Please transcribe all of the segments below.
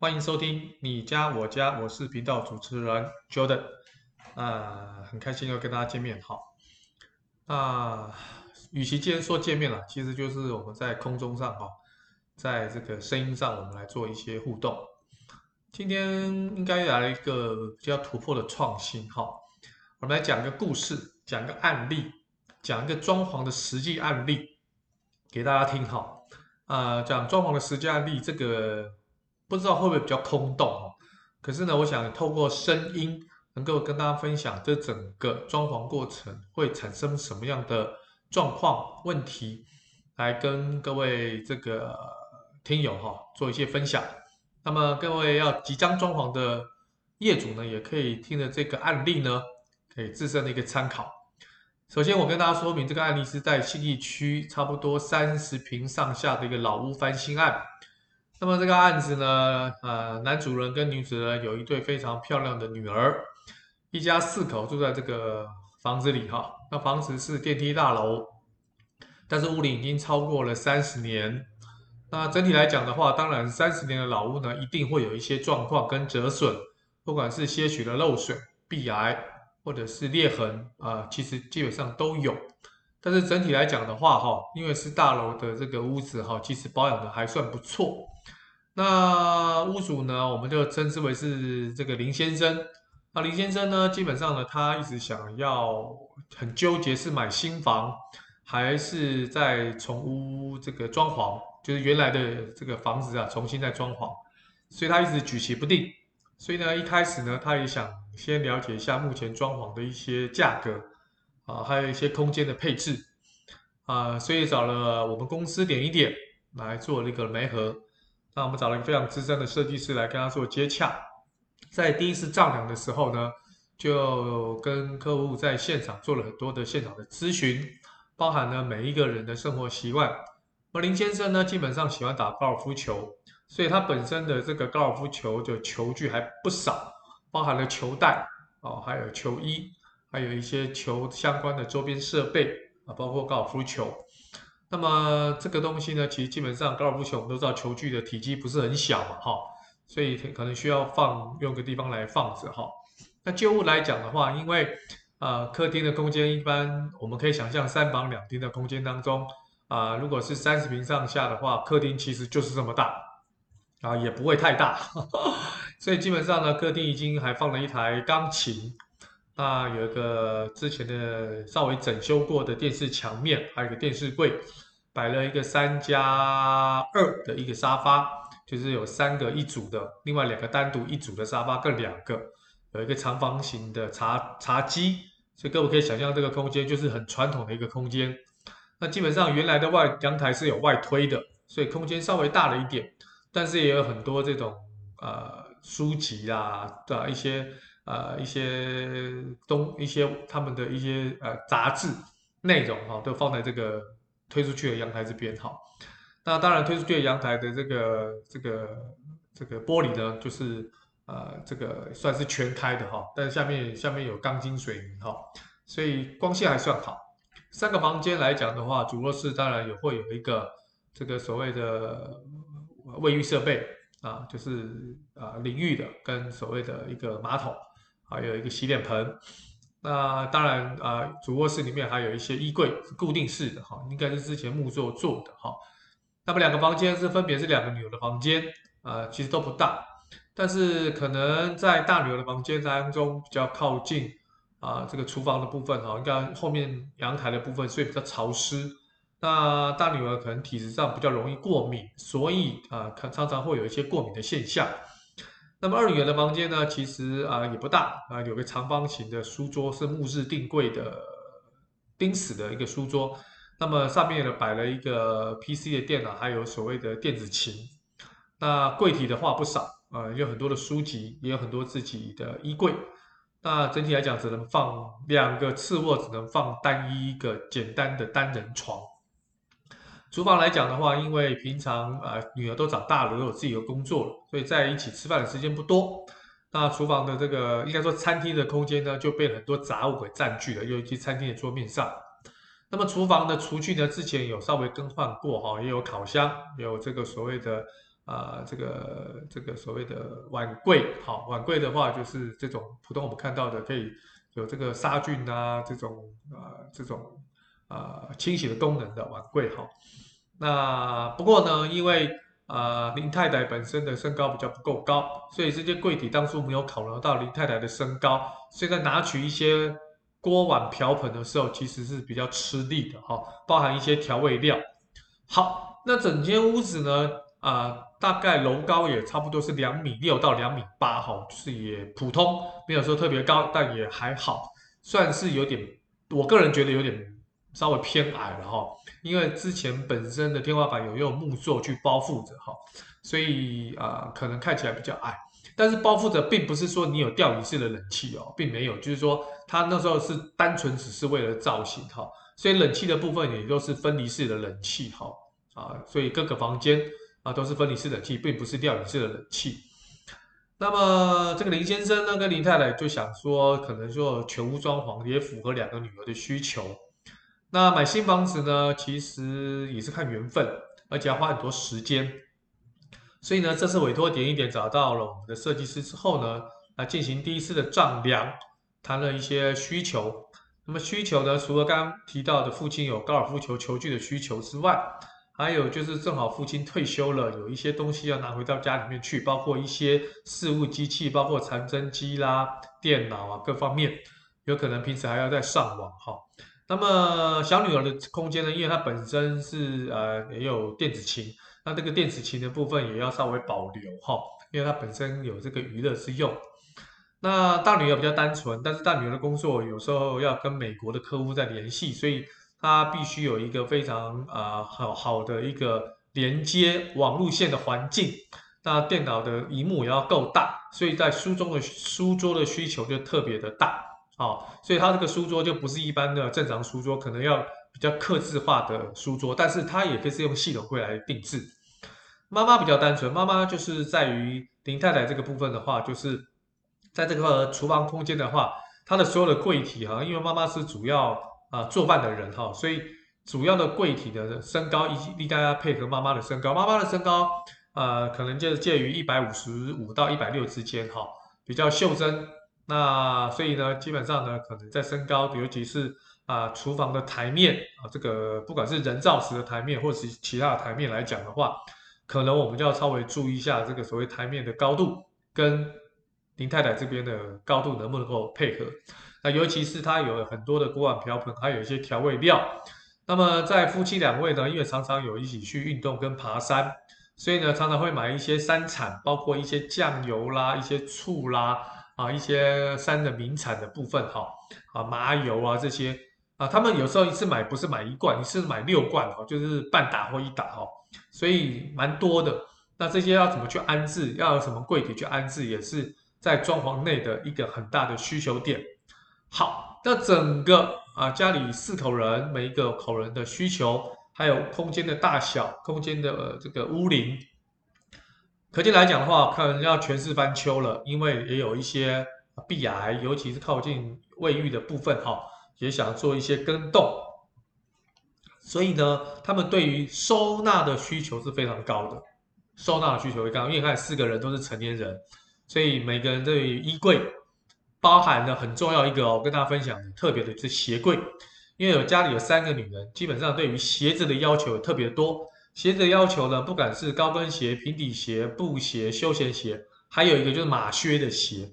欢迎收听你家我家，我是频道主持人 Jordan，啊，很开心又跟大家见面哈。啊，与其今天说见面了，其实就是我们在空中上哈，在这个声音上，我们来做一些互动。今天应该来一个比较突破的创新哈，我们来讲个故事，讲个案例，讲一个装潢的实际案例给大家听哈。啊，讲装潢的实际案例，这个不知道会不会比较空洞哦。可是呢，我想透过声音，能够跟大家分享这整个装潢过程会产生什么样的状况问题，来跟各位这个听友哈做一些分享。那么各位要即将装潢的业主呢，也可以听着这个案例呢，可以自身的一个参考。首先，我跟大家说明，这个案例是在信义区差不多三十平上下的一个老屋翻新案。那么这个案子呢，呃，男主人跟女主人有一对非常漂亮的女儿，一家四口住在这个房子里哈。那房子是电梯大楼，但是屋龄已经超过了三十年。那整体来讲的话，当然三十年的老屋呢，一定会有一些状况跟折损，不管是些许的漏水、壁癌。或者是裂痕啊，其实基本上都有，但是整体来讲的话，哈，因为是大楼的这个屋子，哈，其实保养的还算不错。那屋主呢，我们就称之为是这个林先生。那林先生呢，基本上呢，他一直想要很纠结，是买新房还是在重屋这个装潢，就是原来的这个房子啊，重新再装潢，所以他一直举棋不定。所以呢，一开始呢，他也想。先了解一下目前装潢的一些价格啊，还有一些空间的配置啊，所以找了我们公司点一点来做那个媒合。那我们找了一个非常资深的设计师来跟他做接洽，在第一次丈量的时候呢，就跟客户在现场做了很多的现场的咨询，包含了每一个人的生活习惯。而林先生呢，基本上喜欢打高尔夫球，所以他本身的这个高尔夫球的球具还不少。包含了球袋哦，还有球衣，还有一些球相关的周边设备啊，包括高尔夫球。那么这个东西呢，其实基本上高尔夫球我们都知道，球具的体积不是很小嘛，哈，所以可能需要放用个地方来放着哈。那旧物来讲的话，因为呃客厅的空间一般我们可以想象三房两厅的空间当中啊，如果是三十平上下的话，客厅其实就是这么大啊，也不会太大。呵呵所以基本上呢，客厅已经还放了一台钢琴，那有一个之前的稍微整修过的电视墙面，还有一个电视柜，摆了一个三加二的一个沙发，就是有三个一组的，另外两个单独一组的沙发各两个，有一个长方形的茶茶几，所以各位可以想象这个空间就是很传统的一个空间。那基本上原来的外阳台是有外推的，所以空间稍微大了一点，但是也有很多这种呃。书籍啦的一些呃一些东一些他们的一些呃杂志内容哈，都放在这个推出去的阳台这边哈。那当然推出去的阳台的这个这个这个玻璃呢，就是呃这个算是全开的哈，但是下面下面有钢筋水泥哈，所以光线还算好。三个房间来讲的话，主卧室当然也会有一个这个所谓的卫浴设备。啊，就是啊淋浴的跟所谓的一个马桶，还有一个洗脸盆。那当然啊，主卧室里面还有一些衣柜，是固定式的哈，应该是之前木作做的哈。那么两个房间是分别是两个女儿的房间，啊，其实都不大，但是可能在大女儿的房间当中比较靠近啊这个厨房的部分哈，应该后面阳台的部分，所以比较潮湿。那大女儿可能体质上比较容易过敏，所以啊，常常常会有一些过敏的现象。那么二女儿的房间呢，其实啊也不大啊，有个长方形的书桌，是木质定柜的钉死的一个书桌。那么上面呢摆了一个 PC 的电脑，还有所谓的电子琴。那柜体的话不少啊，有很多的书籍，也有很多自己的衣柜。那整体来讲，只能放两个次卧，只能放单一一个简单的单人床。厨房来讲的话，因为平常啊、女儿都长大了，都有自己的工作了，所以在一起吃饭的时间不多。那厨房的这个应该说餐厅的空间呢，就被很多杂物给占据了，尤其餐厅的桌面上。那么厨房的厨具呢，之前有稍微更换过哈，也有烤箱，有这个所谓的啊、这个这个所谓的碗柜，好，碗柜的话就是这种普通我们看到的，可以有这个杀菌啊，这种啊、这种、呃、清洗的功能的碗柜，哈。那不过呢，因为啊、呃、林太太本身的身高比较不够高，所以这些柜体当初没有考量到林太太的身高，所以在拿取一些锅碗瓢盆的时候，其实是比较吃力的，哈，包含一些调味料。好，那整间屋子呢，啊、呃。大概楼高也差不多是两米六到两米八，哈，就是也普通，没有说特别高，但也还好，算是有点，我个人觉得有点稍微偏矮了哈，因为之前本身的天花板有用木座去包覆着哈，所以啊、可能看起来比较矮，但是包覆着并不是说你有吊椅式的冷气哦，并没有，就是说它那时候是单纯只是为了造型哈，所以冷气的部分也都是分离式的冷气哈，啊，所以各个房间。啊，都是分离式冷气，并不是吊椅式的冷气。那么这个林先生呢，跟林太太就想说，可能说全屋装潢也符合两个女儿的需求。那买新房子呢，其实也是看缘分，而且要花很多时间。所以呢，这次委托点一点找到了我们的设计师之后呢，来进行第一次的丈量，谈了一些需求。那么需求呢，除了刚刚提到的父亲有高尔夫球球具的需求之外，还有就是正好父亲退休了，有一些东西要拿回到家里面去，包括一些事务机器，包括传真机啦、电脑啊各方面，有可能平时还要再上网哈。那么小女儿的空间呢，因为她本身是呃也有电子琴，那这个电子琴的部分也要稍微保留哈，因为她本身有这个娱乐之用。那大女儿比较单纯，但是大女儿的工作有时候要跟美国的客户在联系，所以。她必须有一个非常啊、呃、好好的一个连接网路线的环境，那电脑的荧幕也要够大，所以在书中的书桌的需求就特别的大、哦，所以它这个书桌就不是一般的正常书桌，可能要比较客制化的书桌，但是它也可以是用系统柜来定制。妈妈比较单纯，妈妈就是在于林太太这个部分的话，就是在这个厨房空间的话，它的所有的柜体哈，因为妈妈是主要。啊，做饭的人哈，所以主要的柜体的身高一大家配合妈妈的身高，妈妈的身高呃，可能就是介于一百五十五到一百六之间哈，比较袖珍。那所以呢，基本上呢，可能在身高，尤其是啊厨房的台面啊，这个不管是人造石的台面，或是其他的台面来讲的话，可能我们就要稍微注意一下这个所谓台面的高度，跟林太太这边的高度能不能够配合。那尤其是它有很多的锅碗瓢盆，还有一些调味料。那么在夫妻两位呢，因为常常有一起去运动跟爬山，所以呢常常会买一些山产，包括一些酱油啦、一些醋啦啊、一些山的名产的部分哈啊麻油啊这些啊，他们有时候一次买不是买一罐，一次买六罐哈，就是半打或一打哈，所以蛮多的。那这些要怎么去安置？要有什么柜体去安置，也是在装潢内的一个很大的需求点。好，那整个啊家里四口人，每一个口人的需求，还有空间的大小，空间的、呃、这个屋龄，可见来讲的话，可能要全市翻修了，因为也有一些壁癌，尤其是靠近卫浴的部分哈，也想做一些更动，所以呢，他们对于收纳的需求是非常高的，收纳的需求会高，因为看四个人都是成年人，所以每个人对于衣柜。包含了很重要一个哦，我跟大家分享特别的是鞋柜，因为有家里有三个女人，基本上对于鞋子的要求特别多。鞋子的要求呢，不管是高跟鞋、平底鞋、布鞋、休闲鞋，还有一个就是马靴的鞋。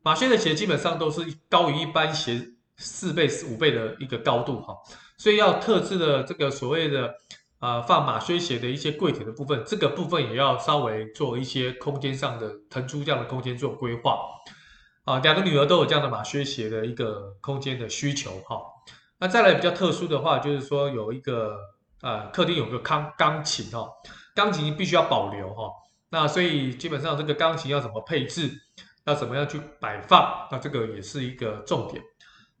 马靴的鞋基本上都是高于一般鞋四倍、五倍的一个高度哈，所以要特制的这个所谓的啊、呃、放马靴鞋的一些柜体的部分，这个部分也要稍微做一些空间上的腾出这样的空间做规划。啊，两个女儿都有这样的马靴鞋的一个空间的需求哈。那再来比较特殊的话，就是说有一个呃客厅有个钢钢琴哈，钢琴必须要保留哈。那所以基本上这个钢琴要怎么配置，要怎么样去摆放，那这个也是一个重点。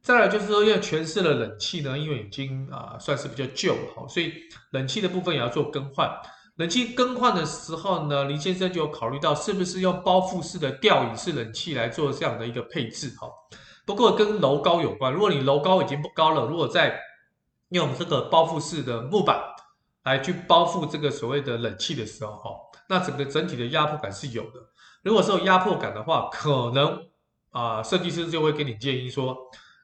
再来就是说，因为全室的冷气呢，因为已经啊、算是比较旧了哈，所以冷气的部分也要做更换。冷气更换的时候呢，林先生就考虑到是不是用包覆式的吊椅式冷气来做这样的一个配置哈。不过跟楼高有关，如果你楼高已经不高了，如果在用这个包覆式的木板来去包覆这个所谓的冷气的时候，哈，那整个整体的压迫感是有的。如果是有压迫感的话，可能啊，设计师就会给你建议说，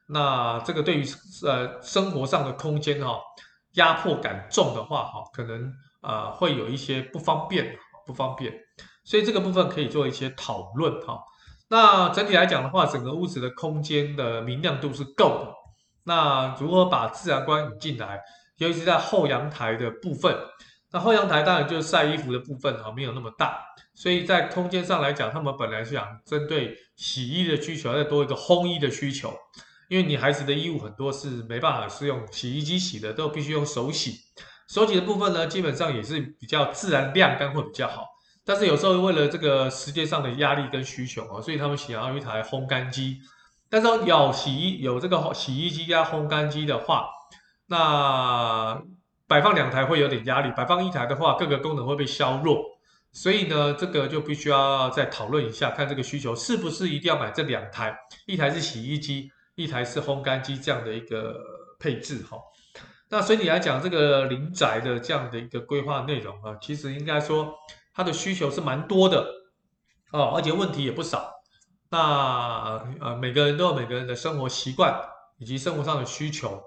那这个对于呃生活上的空间哈，压迫感重的话，哈，可能啊会有一些不方便，不方便。所以这个部分可以做一些讨论哈。那整体来讲的话，整个屋子的空间的明亮度是够的。那如何把自然光引进来？尤其是在后阳台的部分。那后阳台当然就是晒衣服的部分哈，没有那么大。所以在空间上来讲，他们本来是想针对洗衣的需求，再多一个烘衣的需求。因为你孩子的衣物很多是没办法是用洗衣机洗的，都必须用手洗。手洗的部分呢，基本上也是比较自然晾干会比较好。但是有时候为了这个时间上的压力跟需求啊，所以他们想要一台烘干机。但是有洗衣有这个洗衣机加烘干机的话，那摆放两台会有点压力，摆放一台的话，各个功能会被削弱。所以呢，这个就必须要再讨论一下，看这个需求是不是一定要买这两台，一台是洗衣机，一台是烘干机这样的一个配置哈。那所以你来讲，这个临宅的这样的一个规划内容啊，其实应该说。它的需求是蛮多的哦，而且问题也不少。那呃，每个人都有每个人的生活习惯以及生活上的需求。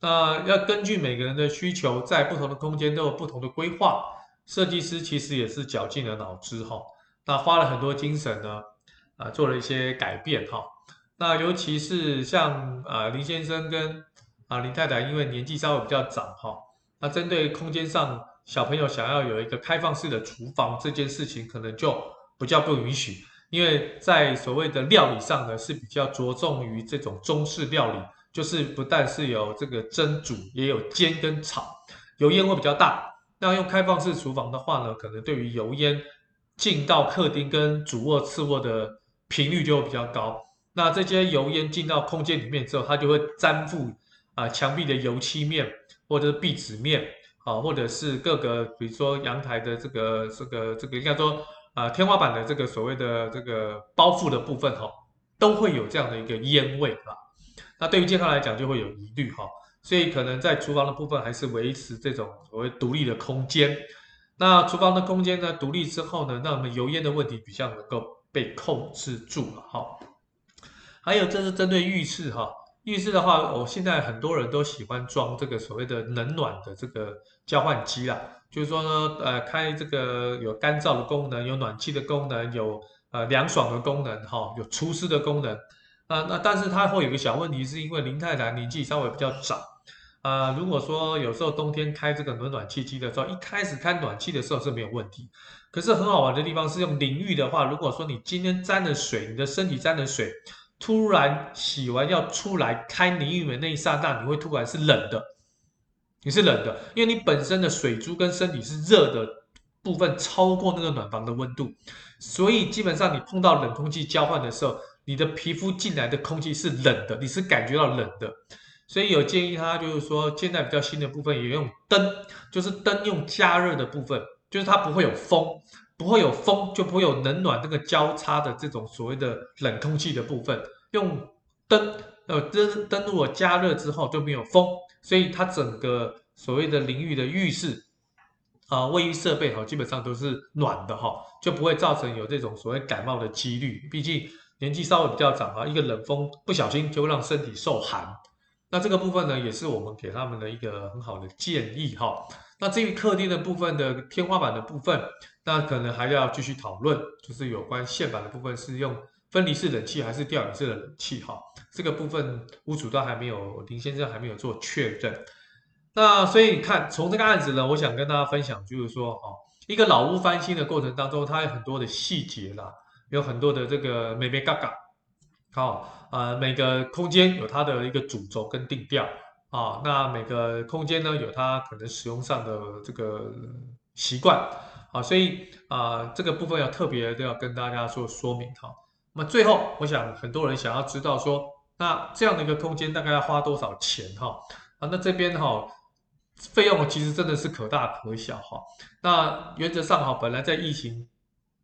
那要根据每个人的需求，在不同的空间都有不同的规划。设计师其实也是绞尽了脑汁哈，那花了很多精神呢，啊，做了一些改变哈。那尤其是像啊林先生跟啊林太太，因为年纪稍微比较长哈，那针对空间上。小朋友想要有一个开放式的厨房，这件事情可能就比较不允许，因为在所谓的料理上呢，是比较着重于这种中式料理，就是不但是有这个蒸煮，也有煎跟炒，油烟会比较大。那用开放式厨房的话呢，可能对于油烟进到客厅跟主卧次卧的频率就会比较高。那这些油烟进到空间里面之后，它就会粘附啊墙壁的油漆面或者是壁纸面。啊，或者是各个，比如说阳台的这个、这个、这个，应该说啊，天花板的这个所谓的这个包覆的部分哈，都会有这样的一个烟味啊。那对于健康来讲，就会有疑虑哈。所以可能在厨房的部分，还是维持这种所谓独立的空间。那厨房的空间呢，独立之后呢，那我们油烟的问题比较能够被控制住了哈。还有，这是针对浴室哈。浴室的话，我现在很多人都喜欢装这个所谓的冷暖的这个交换机啦，就是说呢，呃，开这个有干燥的功能，有暖气的功能，有呃凉爽的功能，哈，有除湿的功能，啊，那但是它会有个小问题，是因为林太太年纪稍微比较长，啊，如果说有时候冬天开这个暖暖气机的时候，一开始开暖气的时候是没有问题，可是很好玩的地方是用淋浴的话，如果说你今天沾了水，你的身体沾了水。突然洗完要出来开淋浴门那一刹那，你会突然是冷的，你是冷的，因为你本身的水珠跟身体是热的部分超过那个暖房的温度，所以基本上你碰到冷空气交换的时候，你的皮肤进来的空气是冷的，你是感觉到冷的，所以有建议他就是说，现在比较新的部分也用灯，就是灯用加热的部分，就是它不会有风。不会有风，就不会有冷暖那个交叉的这种所谓的冷空气的部分。用灯，呃，灯灯如果加热之后就没有风，所以它整个所谓的淋浴的浴室啊，卫浴设备哈，基本上都是暖的哈，就不会造成有这种所谓感冒的几率。毕竟年纪稍微比较长啊，一个冷风不小心就会让身体受寒。那这个部分呢，也是我们给他们的一个很好的建议哈。那至于客厅的部分的天花板的部分，那可能还要继续讨论，就是有关线板的部分是用分离式冷气还是吊顶式的冷气哈。这个部分屋主都还没有，林先生还没有做确认。那所以你看，从这个案子呢，我想跟大家分享，就是说哦，一个老屋翻新的过程当中，它有很多的细节啦，有很多的这个眉眉角角。好，呃，每个空间有它的一个主轴跟定调。啊，那每个空间呢，有它可能使用上的这个习惯啊，所以啊，这个部分要特别的要跟大家做说明哈。那么最后，我想很多人想要知道说，那这样的一个空间大概要花多少钱哈？啊，那这边哈，费用其实真的是可大可小哈。那原则上哈，本来在疫情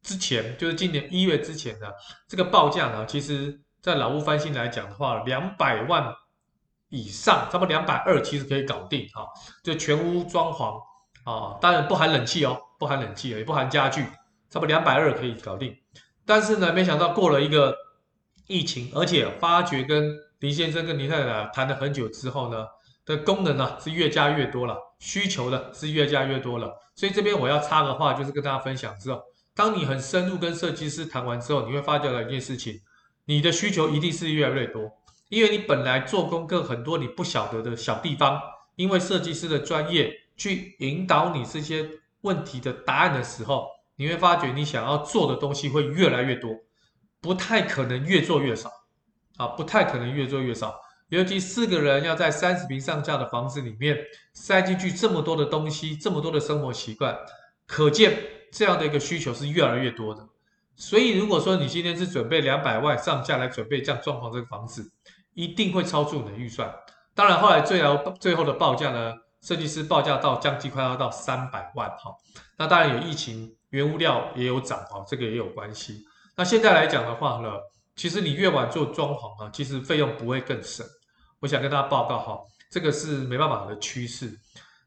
之前，就是今年一月之前的这个报价呢，其实在老屋翻新来讲的话，两百万。以上差不多两百二，其实可以搞定哈，就全屋装潢啊，当然不含冷气哦，不含冷气，也不含家具，差不多两百二可以搞定。但是呢，没想到过了一个疫情，而且发觉跟林先生跟林太太谈了很久之后呢，的功能呢是越加越多了，需求呢是越加越多了。所以这边我要插个话，就是跟大家分享之后，当你很深入跟设计师谈完之后，你会发觉到一件事情，你的需求一定是越来越多，因为你本来做功课很多你不晓得的小地方，因为设计师的专业去引导你这些问题的答案的时候。你会发觉你想要做的东西会越来越多，不太可能越做越少，啊，不太可能越做越少。尤其四个人要在三十平上下的房子里面塞进去这么多的东西，这么多的生活习惯，可见这样的一个需求是越来越多的。所以，如果说你今天是准备两百万上下来准备这样装潢这个房子，一定会超出你的预算。当然，后来最后最后的报价呢，设计师报价到将近快要到三百万哈。那当然有疫情。原物料也有涨啊，这个也有关系。那现在来讲的话呢，其实你越晚做装潢啊，其实费用不会更省。我想跟大家报告哈，这个是没办法的趋势。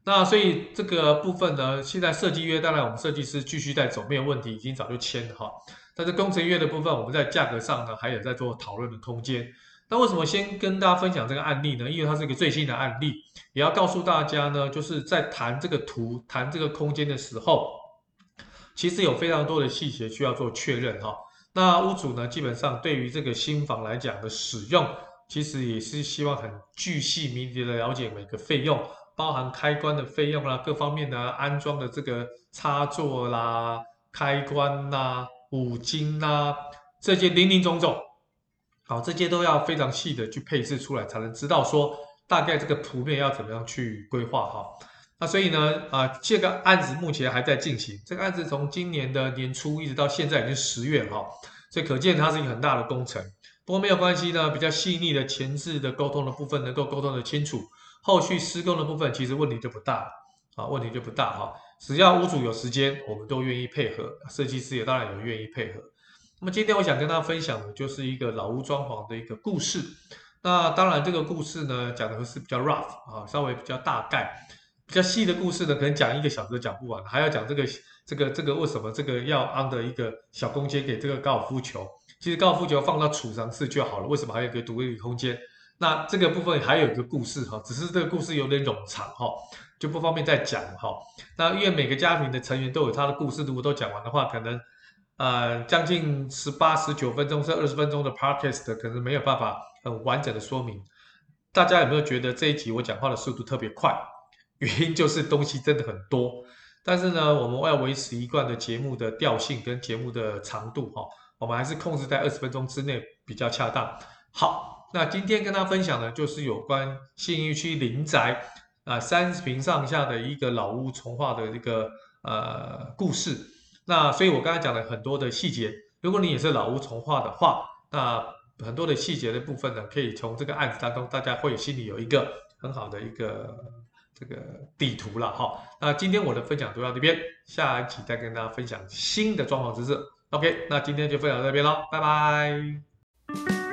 那所以这个部分呢，现在设计约当然我们设计师继续在走，没有问题，已经早就签了哈。但是工程约的部分，我们在价格上呢，还有在做讨论的空间。那为什么先跟大家分享这个案例呢？因为它是一个最新的案例，也要告诉大家呢，就是在谈这个图、谈这个空间的时候。其实有非常多的细节需要做确认哈。那屋主呢，基本上对于这个新房来讲的使用，其实也是希望很巨细靡遗的了解每个费用，包含开关的费用啦，各方面的安装的这个插座啦、开关啦、五金啦，这些林林总总，好，这些都要非常细的去配置出来，才能知道说大概这个图面要怎么样去规划哈。那所以呢，啊，这个案子目前还在进行。这个案子从今年的年初一直到现在已经十月了哈，所以可见它是一个很大的工程。不过没有关系呢，比较细腻的前置的沟通的部分能够沟通的清楚，后续施工的部分其实问题就不大，啊，问题就不大哈。只要屋主有时间，我们都愿意配合，设计师也当然也愿意配合。那么今天我想跟大家分享的就是一个老屋装潢的一个故事。那当然这个故事呢讲的是比较 rough 啊，稍微比较大概。比较细的故事呢，可能讲一个小时都讲不完，还要讲这个这个这个为什么这个要安的一个小空间给这个高尔夫球？其实高尔夫球放到储藏室就好了，为什么还有一个独立空间？那这个部分还有一个故事哈，只是这个故事有点冗长哈，就不方便再讲哈。那因为每个家庭的成员都有他的故事，如果都讲完的话，可能呃将近十八十九分钟甚至二十分钟的 podcast 可能没有办法很完整的说明。大家有没有觉得这一集我讲话的速度特别快？原因就是东西真的很多，但是呢，我们要维持一贯的节目的调性跟节目的长度哈，我们还是控制在二十分钟之内比较恰当。好，那今天跟大家分享的就是有关信义区临宅啊三十坪上下的一个老屋重划的一个呃故事。那所以我刚才讲了很多的细节，如果你也是老屋重划的话，那很多的细节的部分呢，可以从这个案子当中，大家会心里有一个很好的一个。这个地图了哈，那今天我的分享就到这边，下一期再跟大家分享新的装潢知识。OK，那今天就分享到这边喽，拜拜。